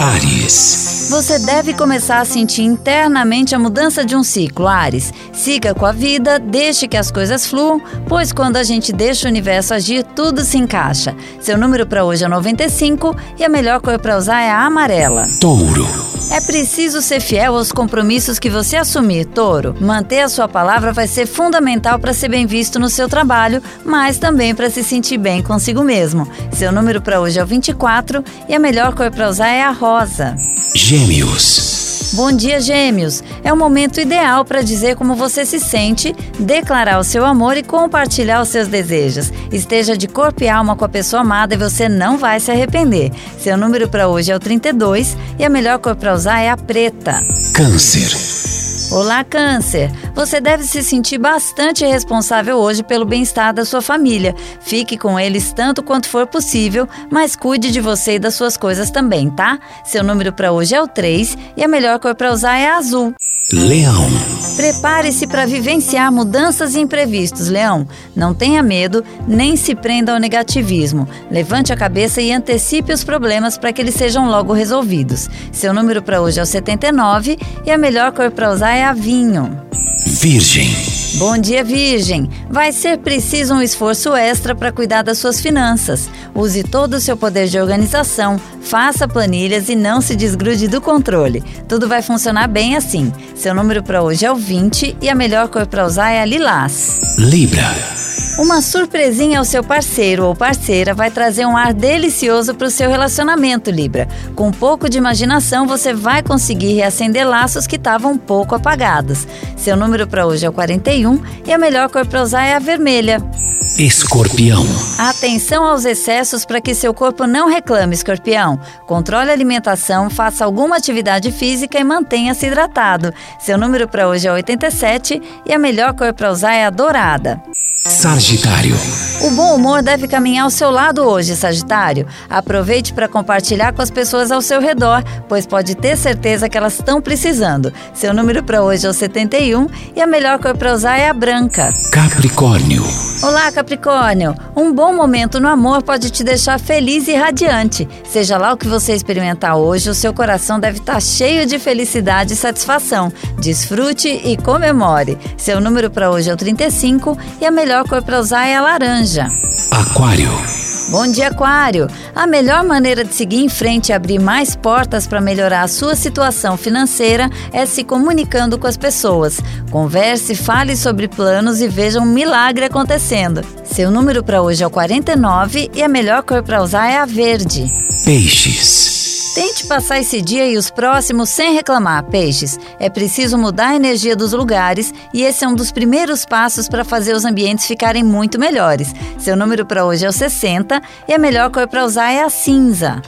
Ares. Você deve começar a sentir internamente a mudança de um ciclo, Ares. Siga com a vida, deixe que as coisas fluam, pois quando a gente deixa o universo agir, tudo se encaixa. Seu número para hoje é 95 e a melhor cor para usar é a amarela. Touro. É preciso ser fiel aos compromissos que você assumir, Touro. Manter a sua palavra vai ser fundamental para ser bem visto no seu trabalho, mas também para se sentir bem consigo mesmo. Seu número para hoje é o 24 e a melhor cor para usar é a rosa. Gêmeos. Bom dia, Gêmeos! É o momento ideal para dizer como você se sente, declarar o seu amor e compartilhar os seus desejos. Esteja de corpo e alma com a pessoa amada e você não vai se arrepender. Seu número para hoje é o 32 e a melhor cor para usar é a preta. Câncer. Olá, Câncer! Você deve se sentir bastante responsável hoje pelo bem-estar da sua família. Fique com eles tanto quanto for possível, mas cuide de você e das suas coisas também, tá? Seu número para hoje é o 3 e a melhor cor para usar é azul. Leão. Prepare-se para vivenciar mudanças e imprevistos, Leão. Não tenha medo, nem se prenda ao negativismo. Levante a cabeça e antecipe os problemas para que eles sejam logo resolvidos. Seu número para hoje é o 79 e a melhor cor para usar é a vinho. Virgem. Bom dia, Virgem! Vai ser preciso um esforço extra para cuidar das suas finanças. Use todo o seu poder de organização, faça planilhas e não se desgrude do controle. Tudo vai funcionar bem assim. Seu número para hoje é o 20 e a melhor cor para usar é a lilás. Libra. Uma surpresinha ao seu parceiro ou parceira vai trazer um ar delicioso para o seu relacionamento, Libra. Com um pouco de imaginação, você vai conseguir reacender laços que estavam um pouco apagados. Seu número para hoje é o 41 e a melhor cor para usar é a vermelha. Escorpião. Atenção aos excessos para que seu corpo não reclame, escorpião. Controle a alimentação, faça alguma atividade física e mantenha-se hidratado. Seu número para hoje é 87 e a melhor cor para usar é a dourada. Sagitário. O bom humor deve caminhar ao seu lado hoje, Sagitário. Aproveite para compartilhar com as pessoas ao seu redor, pois pode ter certeza que elas estão precisando. Seu número para hoje é o 71 e a melhor cor para usar é a branca. Capricórnio. Olá, Capricórnio! Um bom momento no amor pode te deixar feliz e radiante. Seja lá o que você experimentar hoje, o seu coração deve estar cheio de felicidade e satisfação. Desfrute e comemore. Seu número para hoje é o 35 e a melhor cor para usar é a laranja. Aquário. Bom dia, Aquário! A melhor maneira de seguir em frente e abrir mais portas para melhorar a sua situação financeira é se comunicando com as pessoas. Converse, fale sobre planos e veja um milagre acontecendo. Seu número para hoje é o 49 e a melhor cor para usar é a verde. Peixes. Tente passar esse dia e os próximos sem reclamar, peixes. É preciso mudar a energia dos lugares e esse é um dos primeiros passos para fazer os ambientes ficarem muito melhores. Seu número para hoje é o 60 e a melhor cor para usar é a cinza.